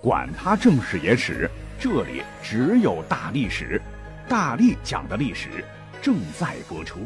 管他正史野史，这里只有大历史，大力讲的历史正在播出。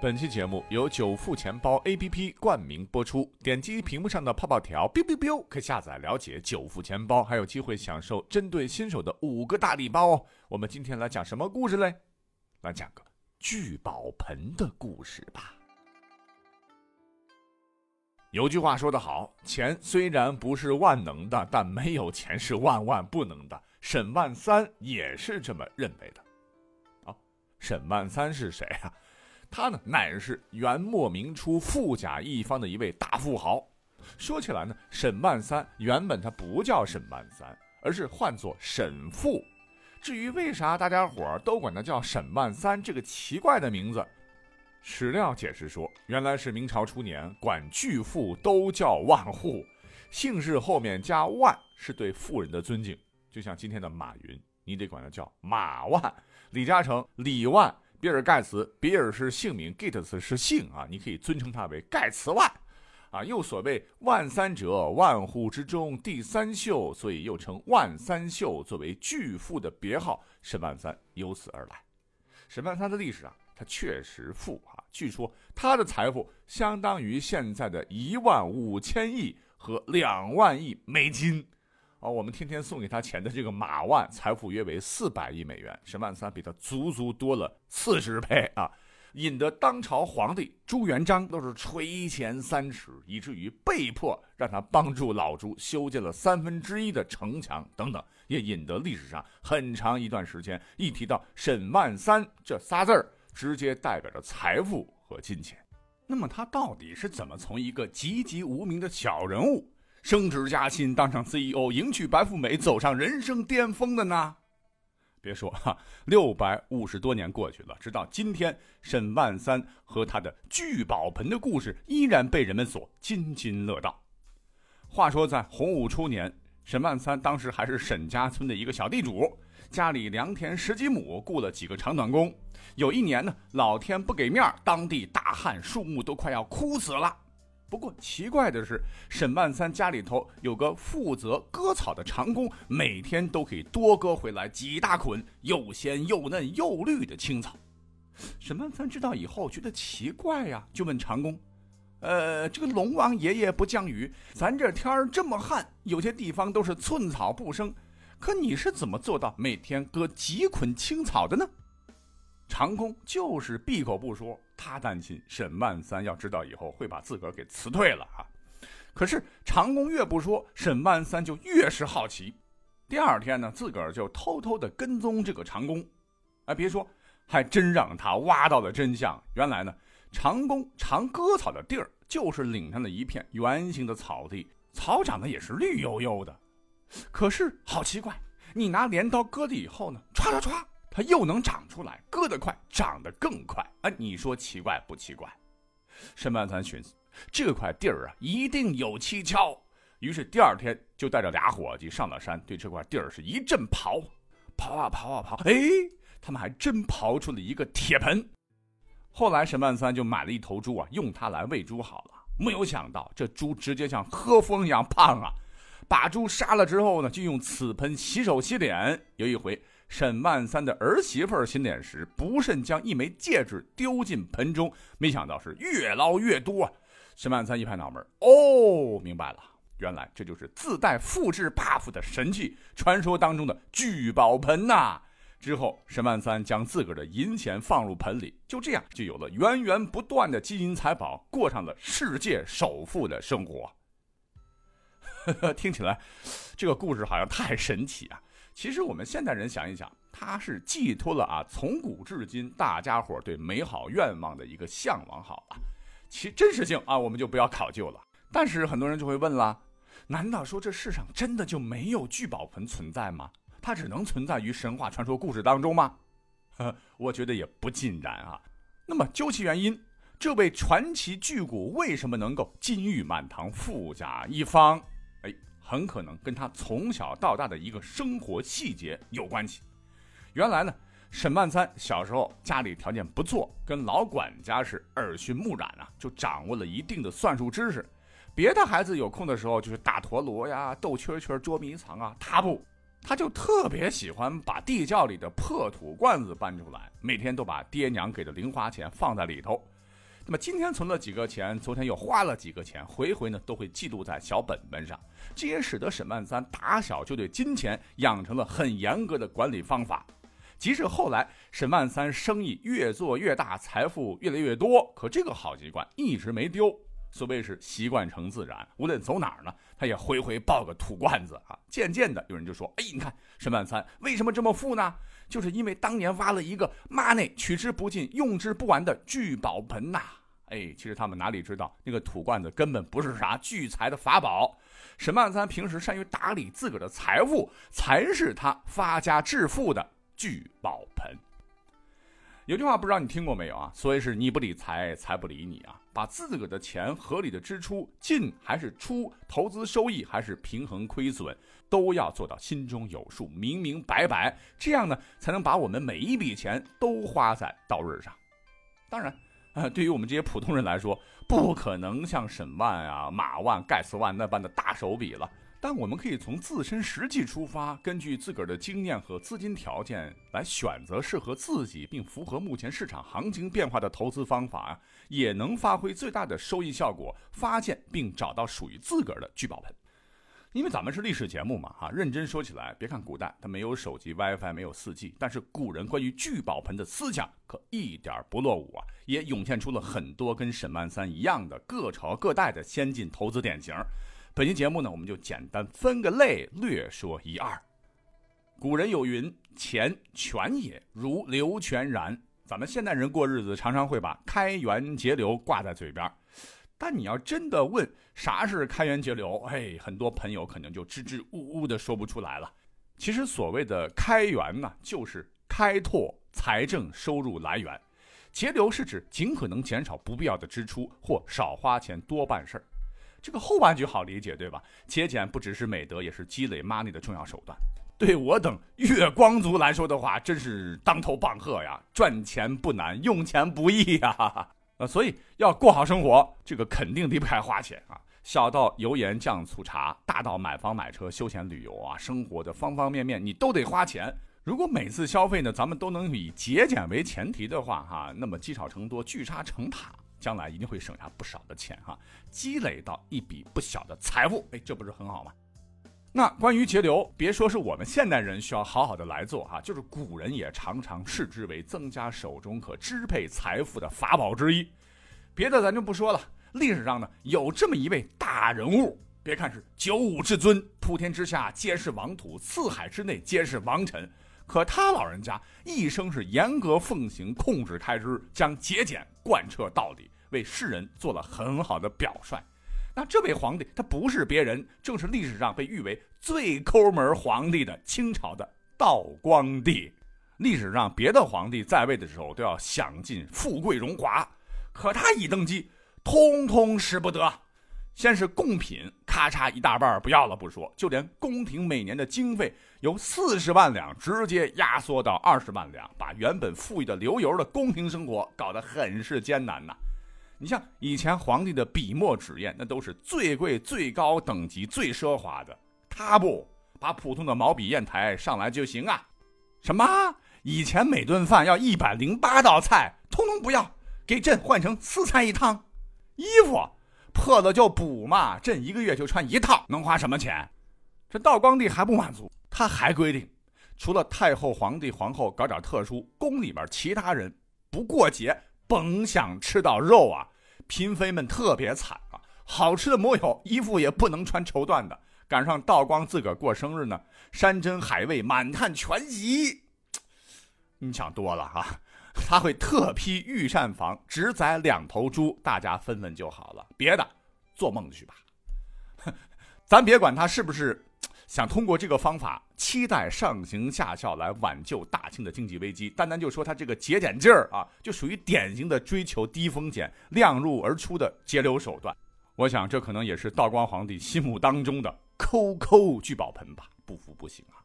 本期节目由久富钱包 APP 冠名播出，点击屏幕上的泡泡条，biu biu biu，可下载了解久富钱包，还有机会享受针对新手的五个大礼包哦。我们今天来讲什么故事嘞？来讲个聚宝盆的故事吧。有句话说得好，钱虽然不是万能的，但没有钱是万万不能的。沈万三也是这么认为的。啊，沈万三是谁啊？他呢，乃是元末明初富甲一方的一位大富豪。说起来呢，沈万三原本他不叫沈万三，而是唤作沈富。至于为啥大家伙都管他叫沈万三这个奇怪的名字？史料解释说，原来是明朝初年，管巨富都叫万户，姓氏后面加万是对富人的尊敬。就像今天的马云，你得管他叫马万；李嘉诚、李万；比尔盖茨，比尔是姓名，Gates 是姓啊，你可以尊称他为盖茨万。啊，又所谓万三者，万户之中第三秀，所以又称万三秀，作为巨富的别号。沈万三由此而来。沈万三的历史啊。他确实富啊，据说他的财富相当于现在的一万五千亿和两万亿美金，啊，我们天天送给他钱的这个马万，财富约为四百亿美元，沈万三比他足足多了四十倍啊，引得当朝皇帝朱元璋都是垂涎三尺，以至于被迫让他帮助老朱修建了三分之一的城墙等等，也引得历史上很长一段时间一提到沈万三这仨字儿。直接代表着财富和金钱。那么他到底是怎么从一个籍籍无名的小人物，升职加薪，当上 CEO，迎娶白富美，走上人生巅峰的呢？别说哈，六百五十多年过去了，直到今天，沈万三和他的聚宝盆的故事依然被人们所津津乐道。话说在洪武初年，沈万三当时还是沈家村的一个小地主。家里良田十几亩，雇了几个长短工。有一年呢，老天不给面当地大旱，树木都快要枯死了。不过奇怪的是，沈万三家里头有个负责割草的长工，每天都可以多割回来几大捆又鲜又嫩又绿的青草。沈万三知道以后觉得奇怪呀，就问长工：“呃，这个龙王爷爷不降雨，咱这天儿这么旱，有些地方都是寸草不生。”可你是怎么做到每天割几捆青草的呢？长工就是闭口不说，他担心沈万三要知道以后会把自个儿给辞退了啊。可是长工越不说，沈万三就越是好奇。第二天呢，自个儿就偷偷的跟踪这个长工。哎，别说，还真让他挖到了真相。原来呢，长工常割草的地儿就是岭上的一片圆形的草地，草长得也是绿油油的。可是好奇怪，你拿镰刀割了以后呢，歘歘歘，它又能长出来，割得快，长得更快。啊，你说奇怪不奇怪？沈万三寻思，这块地儿啊，一定有蹊跷。于是第二天就带着俩伙计上了山，对这块地儿是一阵刨，刨啊刨啊刨，哎，他们还真刨出了一个铁盆。后来沈万三就买了一头猪啊，用它来喂猪好了。没有想到这猪直接像喝风一样胖啊。把猪杀了之后呢，就用此盆洗手洗脸。有一回，沈万三的儿媳妇儿洗脸时，不慎将一枚戒指丢进盆中，没想到是越捞越多。沈万三一拍脑门，哦，明白了，原来这就是自带复制 buff 的神器，传说当中的聚宝盆呐。之后，沈万三将自个儿的银钱放入盆里，就这样就有了源源不断的金银财宝，过上了世界首富的生活。听起来，这个故事好像太神奇啊！其实我们现代人想一想，它是寄托了啊，从古至今大家伙对美好愿望的一个向往。好了，其真实性啊，我们就不要考究了。但是很多人就会问了：难道说这世上真的就没有聚宝盆存在吗？它只能存在于神话传说故事当中吗？呵我觉得也不尽然啊。那么究其原因，这位传奇巨贾为什么能够金玉满堂、富甲一方？很可能跟他从小到大的一个生活细节有关系。原来呢，沈万三小时候家里条件不错，跟老管家是耳熏目染啊，就掌握了一定的算术知识。别的孩子有空的时候就是打陀螺呀、斗蛐蛐、捉迷藏啊，他不，他就特别喜欢把地窖里的破土罐子搬出来，每天都把爹娘给的零花钱放在里头。那么今天存了几个钱，昨天又花了几个钱，回回呢都会记录在小本本上。这也使得沈万三打小就对金钱养成了很严格的管理方法。即使后来沈万三生意越做越大，财富越来越多，可这个好习惯一直没丢。所谓是习惯成自然，无论走哪儿呢，他也回回抱个土罐子啊。渐渐的，有人就说：“哎，你看沈万三为什么这么富呢？就是因为当年挖了一个妈内取之不尽、用之不完的聚宝盆呐。”哎，其实他们哪里知道，那个土罐子根本不是啥聚财的法宝。沈万三平时善于打理自个儿的财富，才是他发家致富的。聚宝盆，有句话不知道你听过没有啊？所以是你不理财，财不理你啊！把自个儿的钱合理的支出，进还是出，投资收益还是平衡亏损，都要做到心中有数，明明白白，这样呢，才能把我们每一笔钱都花在刀刃上。当然，啊，对于我们这些普通人来说，不可能像沈万啊、马万、盖茨万那般的大手笔了。但我们可以从自身实际出发，根据自个儿的经验和资金条件来选择适合自己并符合目前市场行情变化的投资方法，也能发挥最大的收益效果，发现并找到属于自个儿的聚宝盆。因为咱们是历史节目嘛，哈，认真说起来，别看古代它没有手机、WiFi，没有 4G，但是古人关于聚宝盆的思想可一点不落伍啊，也涌现出了很多跟沈万三一样的各朝各代的先进投资典型。本期节目呢，我们就简单分个类，略说一二。古人有云：“钱泉也，如流泉然。”咱们现代人过日子，常常会把开源节流挂在嘴边但你要真的问啥是开源节流，哎，很多朋友可能就支支吾吾的说不出来了。其实所谓的开源呢，就是开拓财政收入来源；节流是指尽可能减少不必要的支出或少花钱多办事儿。这个后半句好理解，对吧？节俭不只是美德，也是积累 money 的重要手段。对我等月光族来说的话，真是当头棒喝呀！赚钱不难，用钱不易呀。呃，所以要过好生活，这个肯定离不开花钱啊。小到油盐酱醋茶，大到买房买车、休闲旅游啊，生活的方方面面你都得花钱。如果每次消费呢，咱们都能以节俭为前提的话，哈，那么积少成多，聚沙成塔。将来一定会省下不少的钱哈，积累到一笔不小的财富，哎，这不是很好吗？那关于节流，别说是我们现代人需要好好的来做哈，就是古人也常常视之为增加手中可支配财富的法宝之一。别的咱就不说了，历史上呢有这么一位大人物，别看是九五至尊，普天之下皆是王土，四海之内皆是王臣，可他老人家一生是严格奉行控制开支，将节俭贯彻到底。为世人做了很好的表率，那这位皇帝他不是别人，正是历史上被誉为最抠门皇帝的清朝的道光帝。历史上别的皇帝在位的时候都要享尽富贵荣华，可他一登基，通通使不得。先是贡品，咔嚓一大半不要了不说，就连宫廷每年的经费由四十万两直接压缩到二十万两，把原本富裕的流油的宫廷生活搞得很是艰难呐。你像以前皇帝的笔墨纸砚，那都是最贵、最高等级、最奢华的。他不把普通的毛笔砚台上来就行啊？什么？以前每顿饭要一百零八道菜，通通不要，给朕换成四菜一汤。衣服破了就补嘛，朕一个月就穿一套，能花什么钱？这道光帝还不满足，他还规定，除了太后、皇帝、皇后搞点特殊，宫里边其他人不过节。甭想吃到肉啊！嫔妃们特别惨啊，好吃的没有，衣服也不能穿绸缎的。赶上道光自个儿过生日呢，山珍海味满汉全席，你想多了哈。他会特批御膳房，只宰两头猪，大家分分就好了。别的，做梦去吧。咱别管他是不是。想通过这个方法，期待上行下效来挽救大清的经济危机。单单就说他这个节俭劲儿啊，就属于典型的追求低风险、量入而出的节流手段。我想这可能也是道光皇帝心目当中的抠抠聚宝盆吧，不服不行啊！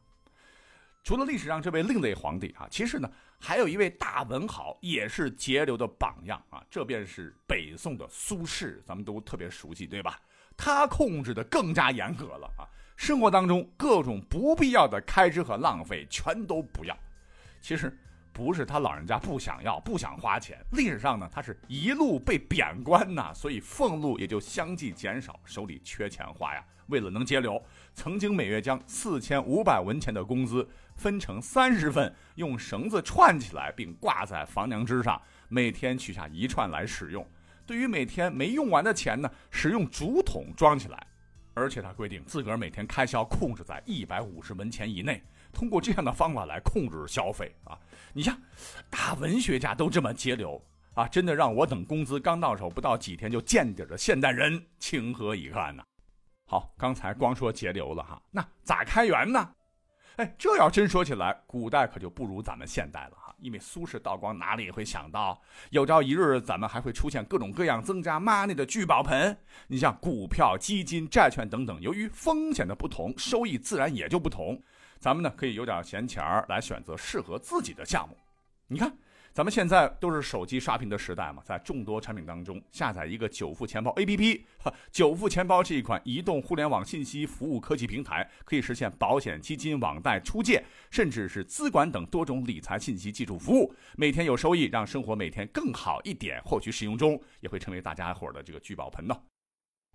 除了历史上这位另类皇帝啊，其实呢，还有一位大文豪也是节流的榜样啊，这便是北宋的苏轼，咱们都特别熟悉，对吧？他控制的更加严格了啊！生活当中各种不必要的开支和浪费全都不要。其实不是他老人家不想要、不想花钱，历史上呢，他是一路被贬官呐，所以俸禄也就相继减少，手里缺钱花呀。为了能节流，曾经每月将四千五百文钱的工资分成三十份，用绳子串起来，并挂在房梁之上，每天取下一串来使用。对于每天没用完的钱呢，使用竹筒装起来，而且他规定自个儿每天开销控制在一百五十文钱以内，通过这样的方法来控制消费啊。你像大文学家都这么节流啊，真的让我等工资刚到手不到几天就见底的现代人情何以堪呢？好，刚才光说节流了哈，那咋开源呢？哎，这要真说起来，古代可就不如咱们现代了哈。因为苏轼、道光哪里会想到，有朝一日咱们还会出现各种各样增加 money 的聚宝盆？你像股票、基金、债券等等，由于风险的不同，收益自然也就不同。咱们呢，可以有点闲钱来选择适合自己的项目。你看。咱们现在都是手机刷屏的时代嘛，在众多产品当中下载一个久富钱包 APP。久富钱包是一款移动互联网信息服务科技平台，可以实现保险、基金、网贷、出借，甚至是资管等多种理财信息技术服务，每天有收益，让生活每天更好一点。获取使用中也会成为大家伙的这个聚宝盆呢。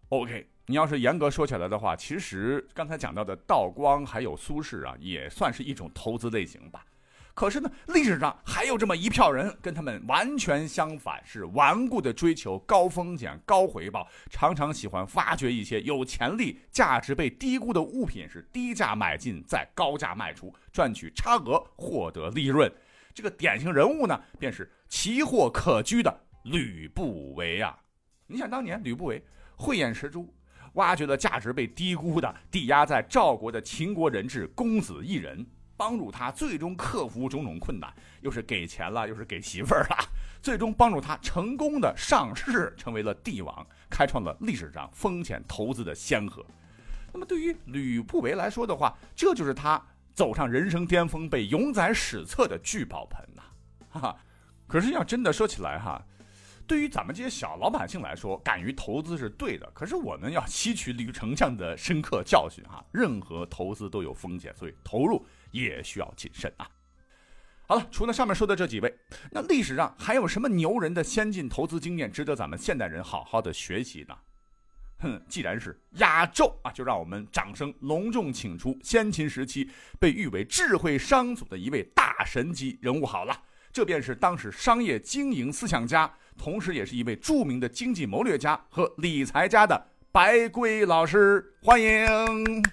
OK，你要是严格说起来的话，其实刚才讲到的道光还有苏轼啊，也算是一种投资类型吧。可是呢，历史上还有这么一票人，跟他们完全相反，是顽固的追求高风险、高回报，常常喜欢发掘一些有潜力、价值被低估的物品，是低价买进，再高价卖出，赚取差额，获得利润。这个典型人物呢，便是奇货可居的吕不韦啊！你想当年吕不韦慧眼识珠，挖掘了价值被低估的、抵押在赵国的秦国人质公子异人。帮助他最终克服种种困难，又是给钱了，又是给媳妇儿了，最终帮助他成功的上市，成为了帝王，开创了历史上风险投资的先河。那么对于吕不韦来说的话，这就是他走上人生巅峰、被永载史册的聚宝盆呐！哈哈。可是要真的说起来哈，对于咱们这些小老百姓来说，敢于投资是对的。可是我们要吸取吕丞相的深刻教训哈，任何投资都有风险，所以投入。也需要谨慎啊！好了，除了上面说的这几位，那历史上还有什么牛人的先进投资经验值得咱们现代人好好的学习呢？哼，既然是压轴啊，就让我们掌声隆重请出先秦时期被誉为智慧商祖的一位大神级人物好了，这便是当时商业经营思想家，同时也是一位著名的经济谋略家和理财家的白圭老师，欢迎。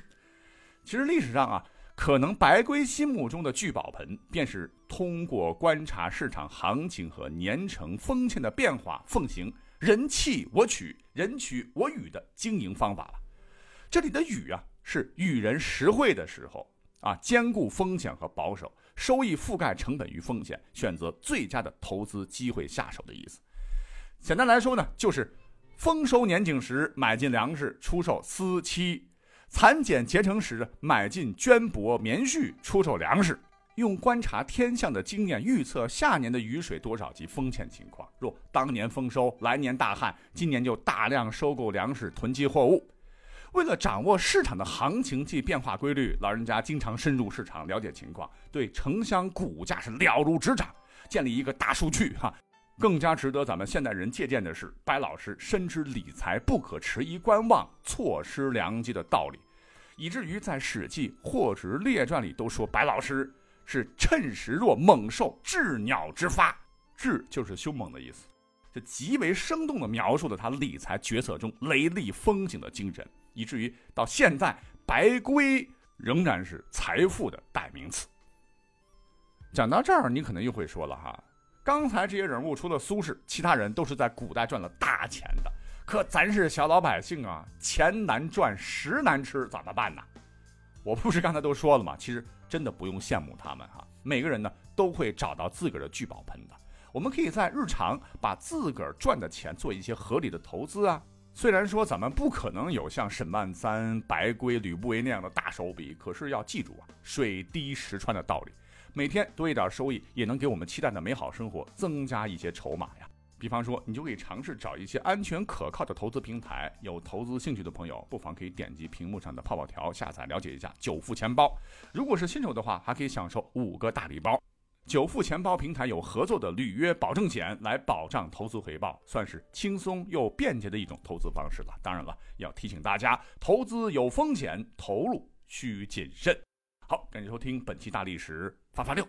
其实历史上啊。可能白圭心目中的聚宝盆，便是通过观察市场行情和年成风欠的变化，奉行人弃我取，人取我予的经营方法了。这里的予啊，是予人实惠的时候啊，兼顾风险和保守，收益覆盖成本与风险，选择最佳的投资机会下手的意思。简单来说呢，就是丰收年景时买进粮食，出售丝漆。蚕茧结成时，买进绢帛棉絮，出售粮食。用观察天象的经验预测下年的雨水多少及风险情况。若当年丰收，来年大旱，今年就大量收购粮食，囤积货物。为了掌握市场的行情及变化规律，老人家经常深入市场了解情况，对城乡股价是了如指掌，建立一个大数据哈。更加值得咱们现代人借鉴的是，白老师深知理财不可迟疑观望、错失良机的道理，以至于在《史记·货殖列传》里都说白老师是趁时若猛兽，治鸟之发。治就是凶猛的意思，这极为生动地描述了他理财决策中雷厉风行的精神，以至于到现在，白圭仍然是财富的代名词。讲到这儿，你可能又会说了哈。刚才这些人物除了苏轼，其他人都是在古代赚了大钱的。可咱是小老百姓啊，钱难赚，食难吃，怎么办呢？我不是刚才都说了吗？其实真的不用羡慕他们哈，每个人呢都会找到自个儿的聚宝盆的。我们可以在日常把自个儿赚的钱做一些合理的投资啊。虽然说咱们不可能有像沈万三、白圭、吕不韦那样的大手笔，可是要记住啊，水滴石穿的道理。每天多一点收益，也能给我们期待的美好生活增加一些筹码呀。比方说，你就可以尝试找一些安全可靠的投资平台。有投资兴趣的朋友，不妨可以点击屏幕上的泡泡条下载了解一下九富钱包。如果是新手的话，还可以享受五个大礼包。九富钱包平台有合作的履约保证险来保障投资回报，算是轻松又便捷的一种投资方式了。当然了，要提醒大家，投资有风险，投入需谨慎。感谢收听本期大历史发发六。